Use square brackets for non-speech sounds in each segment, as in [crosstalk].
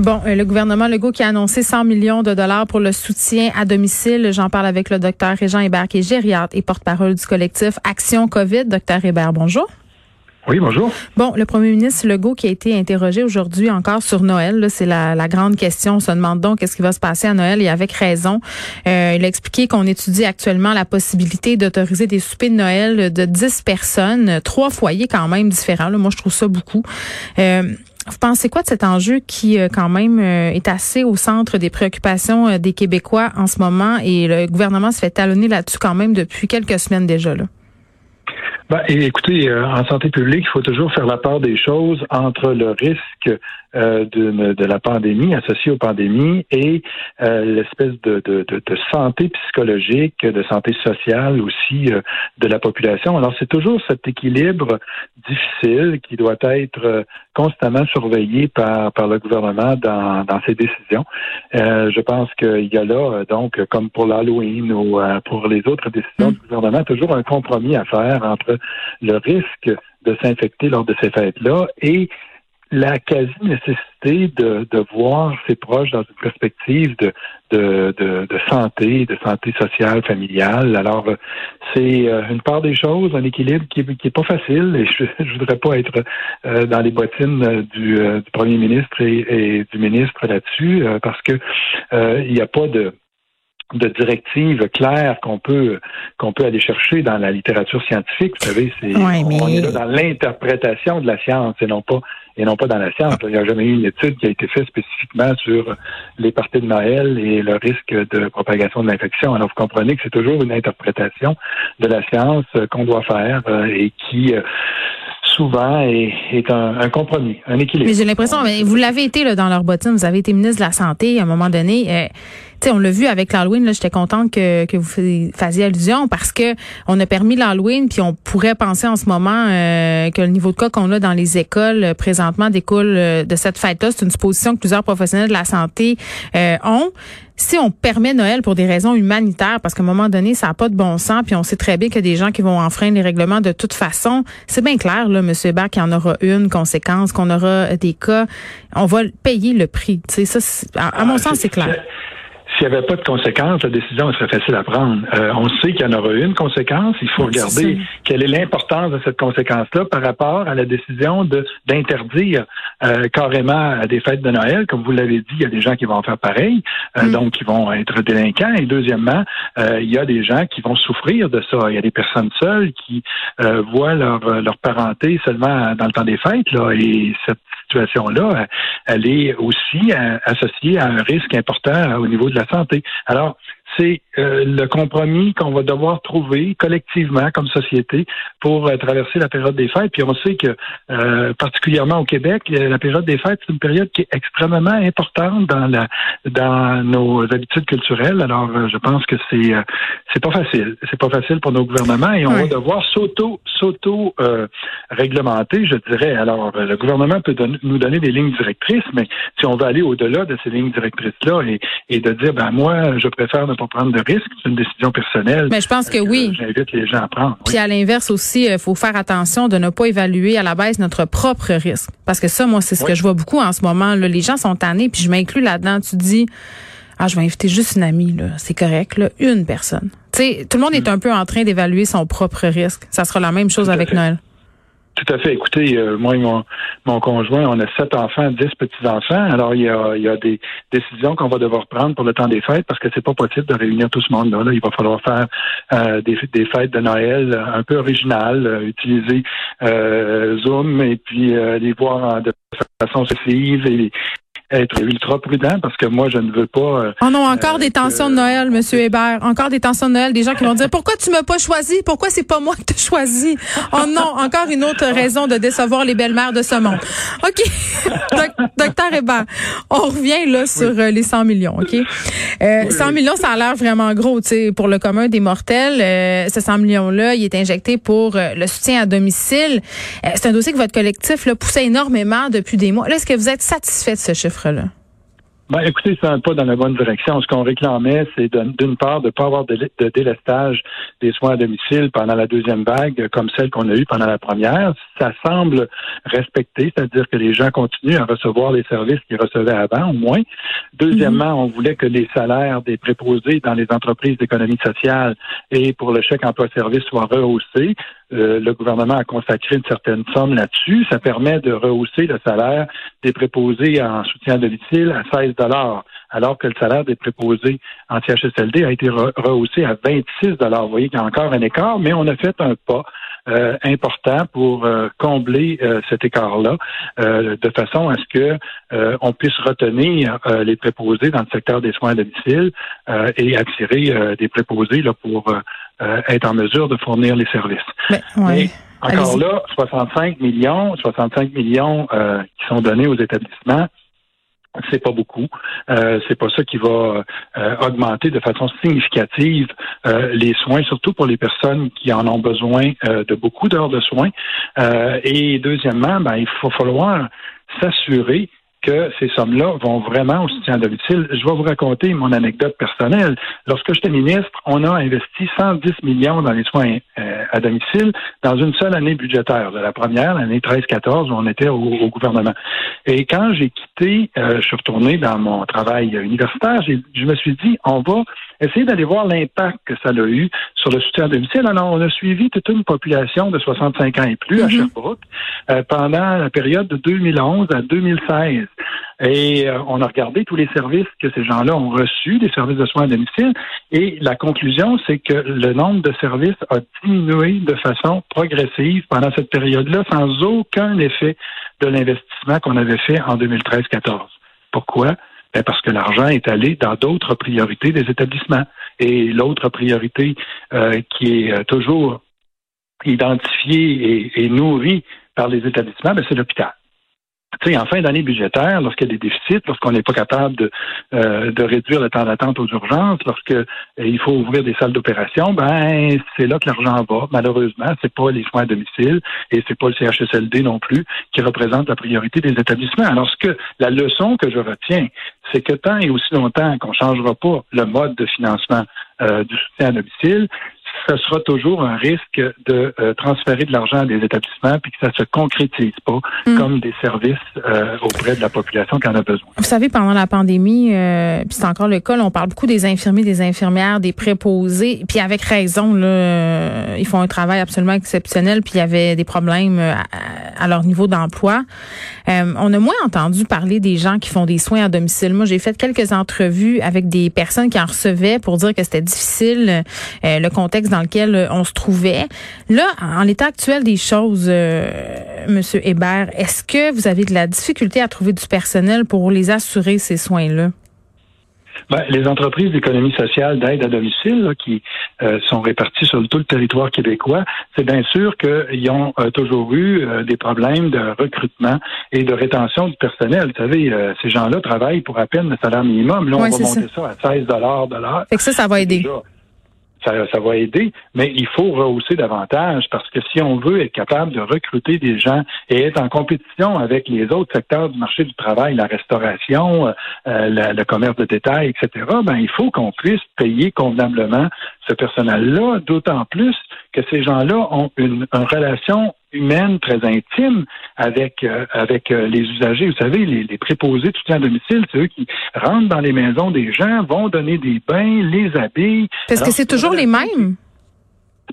Bon, euh, le gouvernement Legault qui a annoncé 100 millions de dollars pour le soutien à domicile. J'en parle avec le docteur Régent Hébert, qui est gériatre et porte-parole du collectif Action COVID. Docteur Hébert, bonjour. Oui, bonjour. Bon, le premier ministre Legault qui a été interrogé aujourd'hui encore sur Noël, c'est la, grande question. On se demande donc qu'est-ce qui va se passer à Noël et avec raison. Euh, il a expliqué qu'on étudie actuellement la possibilité d'autoriser des soupers de Noël de 10 personnes, trois foyers quand même différents. Moi, je trouve ça beaucoup. Euh, vous pensez quoi de cet enjeu qui, euh, quand même, euh, est assez au centre des préoccupations euh, des Québécois en ce moment? Et le gouvernement se fait talonner là-dessus quand même depuis quelques semaines déjà? Là? Ben, écoutez, en santé publique, il faut toujours faire la part des choses entre le risque euh, de, de, la pandémie, associée aux pandémies, et euh, l'espèce de, de, de, santé psychologique, de santé sociale aussi euh, de la population. Alors c'est toujours cet équilibre difficile qui doit être constamment surveillé par, par le gouvernement dans, dans ses décisions. je pense qu'il y a là, donc, comme pour l'Halloween ou pour les autres décisions mm. du gouvernement, toujours un compromis à faire entre le risque de s'infecter lors de ces fêtes-là et la quasi-nécessité de, de voir ses proches dans une perspective de, de, de, de santé, de santé sociale, familiale. Alors, c'est euh, une part des choses, un équilibre qui n'est pas facile et je ne voudrais pas être euh, dans les bottines du, euh, du premier ministre et, et du ministre là-dessus parce que il n'y a pas de de directives claires qu'on peut qu'on peut aller chercher dans la littérature scientifique. Vous savez, c'est on est là dans l'interprétation de la science et non pas et non pas dans la science. Il n'y a jamais eu une étude qui a été faite spécifiquement sur les parties de Noël et le risque de propagation de l'infection. Alors vous comprenez que c'est toujours une interprétation de la science qu'on doit faire euh, et qui euh, souvent est, un, compromis, un équilibre. Mais j'ai l'impression, mais vous l'avez été là, dans leur bottine, vous avez été ministre de la Santé à un moment donné. Euh, on l'a vu avec l'Halloween, j'étais contente que, que vous fassiez allusion parce que on a permis l'Halloween, puis on pourrait penser en ce moment euh, que le niveau de cas qu'on a dans les écoles euh, présentement découle euh, de cette fête-là. C'est une supposition que plusieurs professionnels de la santé ont si on permet Noël pour des raisons humanitaires, parce qu'à un moment donné, ça n'a pas de bon sens, puis on sait très bien qu'il y a des gens qui vont enfreindre les règlements de toute façon, c'est bien clair, là, M. Hébert, qu'il y en aura une conséquence, qu'on aura des cas. On va payer le prix. Ça, à, mon ah, sens, c'est clair s'il n'y avait pas de conséquences, la décision serait facile à prendre. Euh, on sait qu'il y en aura une conséquence. Il faut regarder quelle est l'importance de cette conséquence-là par rapport à la décision d'interdire euh, carrément des fêtes de Noël. Comme vous l'avez dit, il y a des gens qui vont faire pareil, euh, mm. donc qui vont être délinquants. Et deuxièmement, il y a des gens qui vont souffrir de ça. Il y a des personnes seules qui voient leur, leur parenté seulement dans le temps des fêtes. Là, et cette situation-là, elle est aussi associée à un risque important au niveau de la santé. Alors, c'est euh, le compromis qu'on va devoir trouver collectivement comme société pour euh, traverser la période des fêtes. Puis on sait que, euh, particulièrement au Québec, la période des fêtes, c'est une période qui est extrêmement importante dans la dans nos habitudes culturelles. Alors, je pense que c'est c'est pas facile. C'est pas facile pour nos gouvernements et on va devoir s'auto s'auto réglementer, je dirais. Alors, le gouvernement peut nous donner des lignes directrices, mais si on veut aller au-delà de ces lignes directrices là et, et de dire, ben moi, je préfère ne pas prendre de risques. C'est une décision personnelle. Mais je pense que oui. J'invite les gens à prendre. Puis à l'inverse aussi, il euh, faut faire attention de ne pas évaluer à la baisse notre propre risque. Parce que ça, moi, c'est ce que je vois beaucoup en ce moment. Là. Les gens sont tannés, puis je m'inclus là-dedans. Tu dis, ah, je vais inviter juste une amie, là. C'est correct, là. Une personne. Tu sais, tout le monde est mm. un peu en train d'évaluer son propre risque. Ça sera la même chose avec Noël. Tout à fait. Écoutez, euh, moi et mon, mon conjoint, on a sept enfants, dix petits-enfants. Alors, il y a, il y a des décisions qu'on va devoir prendre pour le temps des fêtes parce que c'est pas possible de réunir tout ce monde-là. Là. Il va falloir faire euh, des, des, fêtes de Noël un peu originales, euh, utiliser Zoom et puis les voir de façon successive et être ultra prudent parce que moi, je ne veux pas. Euh, oh non, encore des tensions de Noël, Monsieur Hébert. Encore des tensions de Noël. Des gens qui vont dire pourquoi tu m'as pas choisi? Pourquoi c'est pas moi qui t'ai choisi? Oh non, encore une autre raison de décevoir les belles-mères de ce monde. Ok, [laughs] docteur Hébert, on revient là sur euh, les 100 millions. Ok, euh, 100 millions, ça a l'air vraiment gros, tu sais, pour le commun des mortels. Euh, ce 100 millions là, il est injecté pour le soutien à domicile. c'est un dossier que votre collectif là, poussait énormément depuis des mois. est-ce que vous êtes satisfait de ce chiffre-là? Ben, écoutez, c'est un pas dans la bonne direction. Ce qu'on réclamait, c'est d'une part de ne pas avoir de, délestage des soins à domicile pendant la deuxième vague, comme celle qu'on a eue pendant la première. Ça semble respecté, c'est-à-dire que les gens continuent à recevoir les services qu'ils recevaient avant, au moins. Deuxièmement, mhm. on voulait que les salaires des préposés dans les entreprises d'économie sociale et pour le chèque emploi-service soient rehaussés. Euh, le gouvernement a consacré une certaine somme là-dessus. Ça permet de rehausser le salaire des préposés en soutien à domicile à 16 dollars, alors que le salaire des préposés en CHSLD a été rehaussé à 26 dollars. Vous voyez qu'il y a encore un écart, mais on a fait un pas. Euh, important pour euh, combler cet écart-là, de façon à ce que on puisse retenir les préposés dans le secteur des soins à domicile et attirer des préposés là, pour euh, être en mesure de fournir les services. Mais, encore là, 65 millions, 65 millions euh, qui sont donnés aux établissements, c'est pas beaucoup. Euh, c'est pas ça qui va euh, augmenter de façon significative les soins, surtout pour les personnes qui en ont besoin de beaucoup d'heures de soins. et deuxièmement, ben, il faut falloir s'assurer que ces sommes-là vont vraiment au soutien domicile. Je vais vous raconter mon anecdote personnelle. Lorsque j'étais ministre, on a investi 110 millions dans les soins euh, à domicile dans une seule année budgétaire. De la première, l'année 13-14, où on était au, gouvernement. Et quand j'ai quitté, euh, je suis retourné dans mon travail universitaire, je me suis dit, on va essayer d'aller voir l'impact que ça a eu sur le soutien à domicile. Alors, on a suivi toute une population de 65 ans et plus à mm-hmm. Sherbrooke euh, pendant la période de 2011 à 2016. Et euh, on a regardé tous les services que ces gens-là ont reçus, des services de soins à domicile, et la conclusion, c'est que le nombre de services a diminué de façon progressive pendant cette période-là, sans aucun effet de l'investissement qu'on avait fait en 2013-14. Pourquoi? Ben parce que l'argent est allé dans d'autres priorités des établissements. Et l'autre priorité euh, qui est euh, toujours identifiée et, et nourrie par les établissements, ben c'est l'hôpital tu sais, en fin d'année budgétaire, lorsqu'il y a des déficits, lorsqu'on n'est pas capable de, euh, de réduire le temps d'attente aux urgences, lorsque euh, il faut ouvrir des salles d'opération, ben c'est là que l'argent va. Malheureusement, c'est pas les soins à domicile et c'est pas le CHSLD non plus qui représente la priorité des établissements. Alors, ce que la leçon que je retiens, c'est que tant et aussi longtemps qu'on changera pas le mode de financement euh, du soutien à domicile, ce sera toujours un risque de euh, transférer de l'argent à des établissements puis que ça se concrétise pas hmm. comme des services euh, auprès de la population qui en a besoin. Vous savez, pendant la pandémie, euh, puis c'est encore le cas, on parle beaucoup des infirmiers, des infirmières, des préposés, puis avec raison, là, ils font un travail absolument exceptionnel, puis il y avait des problèmes à, à leur niveau d'emploi. On a moins entendu parler des gens qui font des soins à domicile. Moi, j'ai fait quelques entrevues avec des personnes qui en recevaient pour dire que c'était difficile, le contexte dans lequel euh, on se trouvait. Là, en l'état actuel des choses, euh, Monsieur Hébert, est-ce que vous avez de la difficulté à trouver du personnel pour les assurer ces soins-là? Ben, les entreprises d'économie sociale d'aide à domicile qui euh, sont réparties sur tout le territoire québécois, c'est bien sûr qu'ils ont toujours eu des problèmes de recrutement et de rétention du personnel. Vous savez, ces gens-là travaillent pour à peine le salaire minimum. Là, on va monter ça. à 16 de l'heure. Ça, ça va aider ça, va aider, mais il faut rehausser davantage parce que si on veut être capable de recruter des gens et être en compétition avec les autres secteurs du marché du travail, la restauration, euh, euh, le commerce de détail, etc., ben il faut qu'on puisse payer convenablement ce personnel-là, d'autant plus que ces gens-là ont une, relation humaine très intime avec euh, avec euh, les usagers. Vous savez, les, les préposés tout à domicile, c'est eux qui rentrent dans les maisons des gens, vont donner des bains, les habillent. Parce que c'est toujours les mêmes.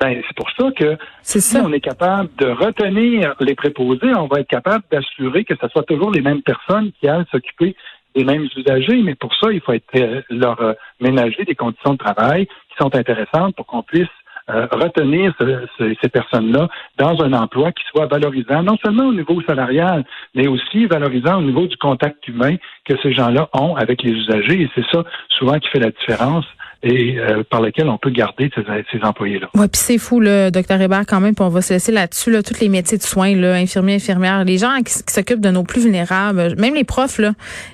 Ben, c'est pour ça que si on est capable de retenir les préposés, on va être capable d'assurer que ce soit toujours les mêmes personnes qui aillent s'occuper des mêmes usagers, mais pour ça, il faut être, euh, leur ménager des conditions de travail qui sont intéressantes pour qu'on puisse retenir ces personnes-là dans un emploi qui soit valorisant, non seulement au niveau salarial, mais aussi valorisant au niveau du contact humain que ces gens-là ont avec les usagers. Et c'est ça souvent qui fait la différence et euh, par lequel on peut garder ces, ces employés-là. Oui, puis c'est fou, le docteur Hébert, quand même, puis on va se laisser là-dessus, là, tous les métiers de soins, là, infirmiers, infirmières, les gens qui, s'occupent de nos plus vulnérables, même les profs, là,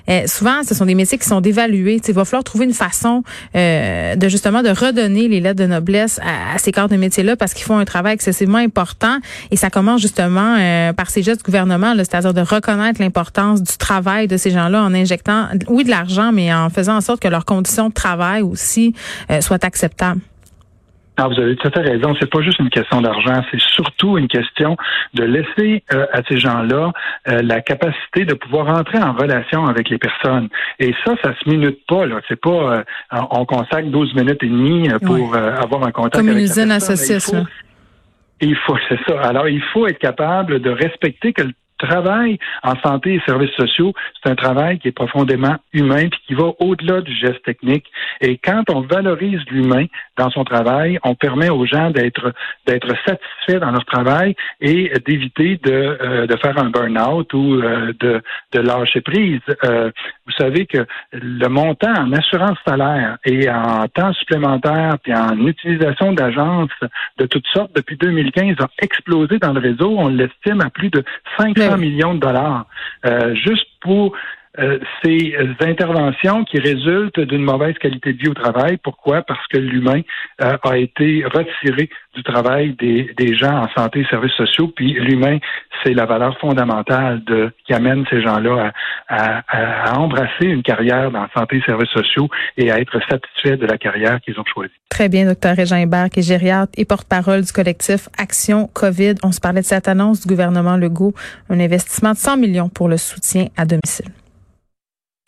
euh, souvent, ce sont des métiers qui sont dévalués. Il va falloir trouver une façon euh, de justement de redonner les lettres de noblesse à, ces corps de métiers-là parce qu'ils font un travail excessivement important et ça commence justement par ces gestes du gouvernement, c'est-à-dire de reconnaître l'importance du travail de ces gens-là en injectant, oui, de l'argent, mais en faisant en sorte que leurs conditions de travail aussi euh, soit acceptable. Ah, vous avez tout à fait raison. C'est pas juste une question d'argent, c'est surtout une question de laisser euh, à ces gens-là euh, la capacité de pouvoir entrer en relation avec les personnes. Et ça, ça se minute pas. Là, c'est pas on consacre 12 minutes et demie pour avoir un contact Comme avec une usine associée. Il faut, c'est ça. Alors, il faut être capable de respecter que le travail en santé et services sociaux, c'est un travail qui est profondément humain puis qui va au-delà du geste technique. Et quand on valorise l'humain dans son travail, on permet aux gens d'être d'être satisfaits dans leur travail et d'éviter de, euh, de faire un burn-out ou euh, de, de lâcher prise. Euh, vous savez que le montant en assurance salaire et en temps supplémentaire puis en utilisation d'agences de toutes sortes depuis 2015 a explosé dans le réseau. On l'estime à plus de 500 millions de dollars euh, juste pour euh, ces interventions qui résultent d'une mauvaise qualité de vie au travail. Pourquoi? Parce que l'humain euh, a été retiré du travail des, des, gens en santé et services sociaux, puis l'humain, c'est la valeur fondamentale de, qui amène ces gens-là à, à, à, embrasser une carrière dans santé et services sociaux et à être satisfaits de la carrière qu'ils ont choisie. Très bien, docteur Régin Hébert, qui est et porte-parole du collectif Action COVID. On se parlait de cette annonce du gouvernement Legault, un investissement de 100 millions pour le soutien à domicile.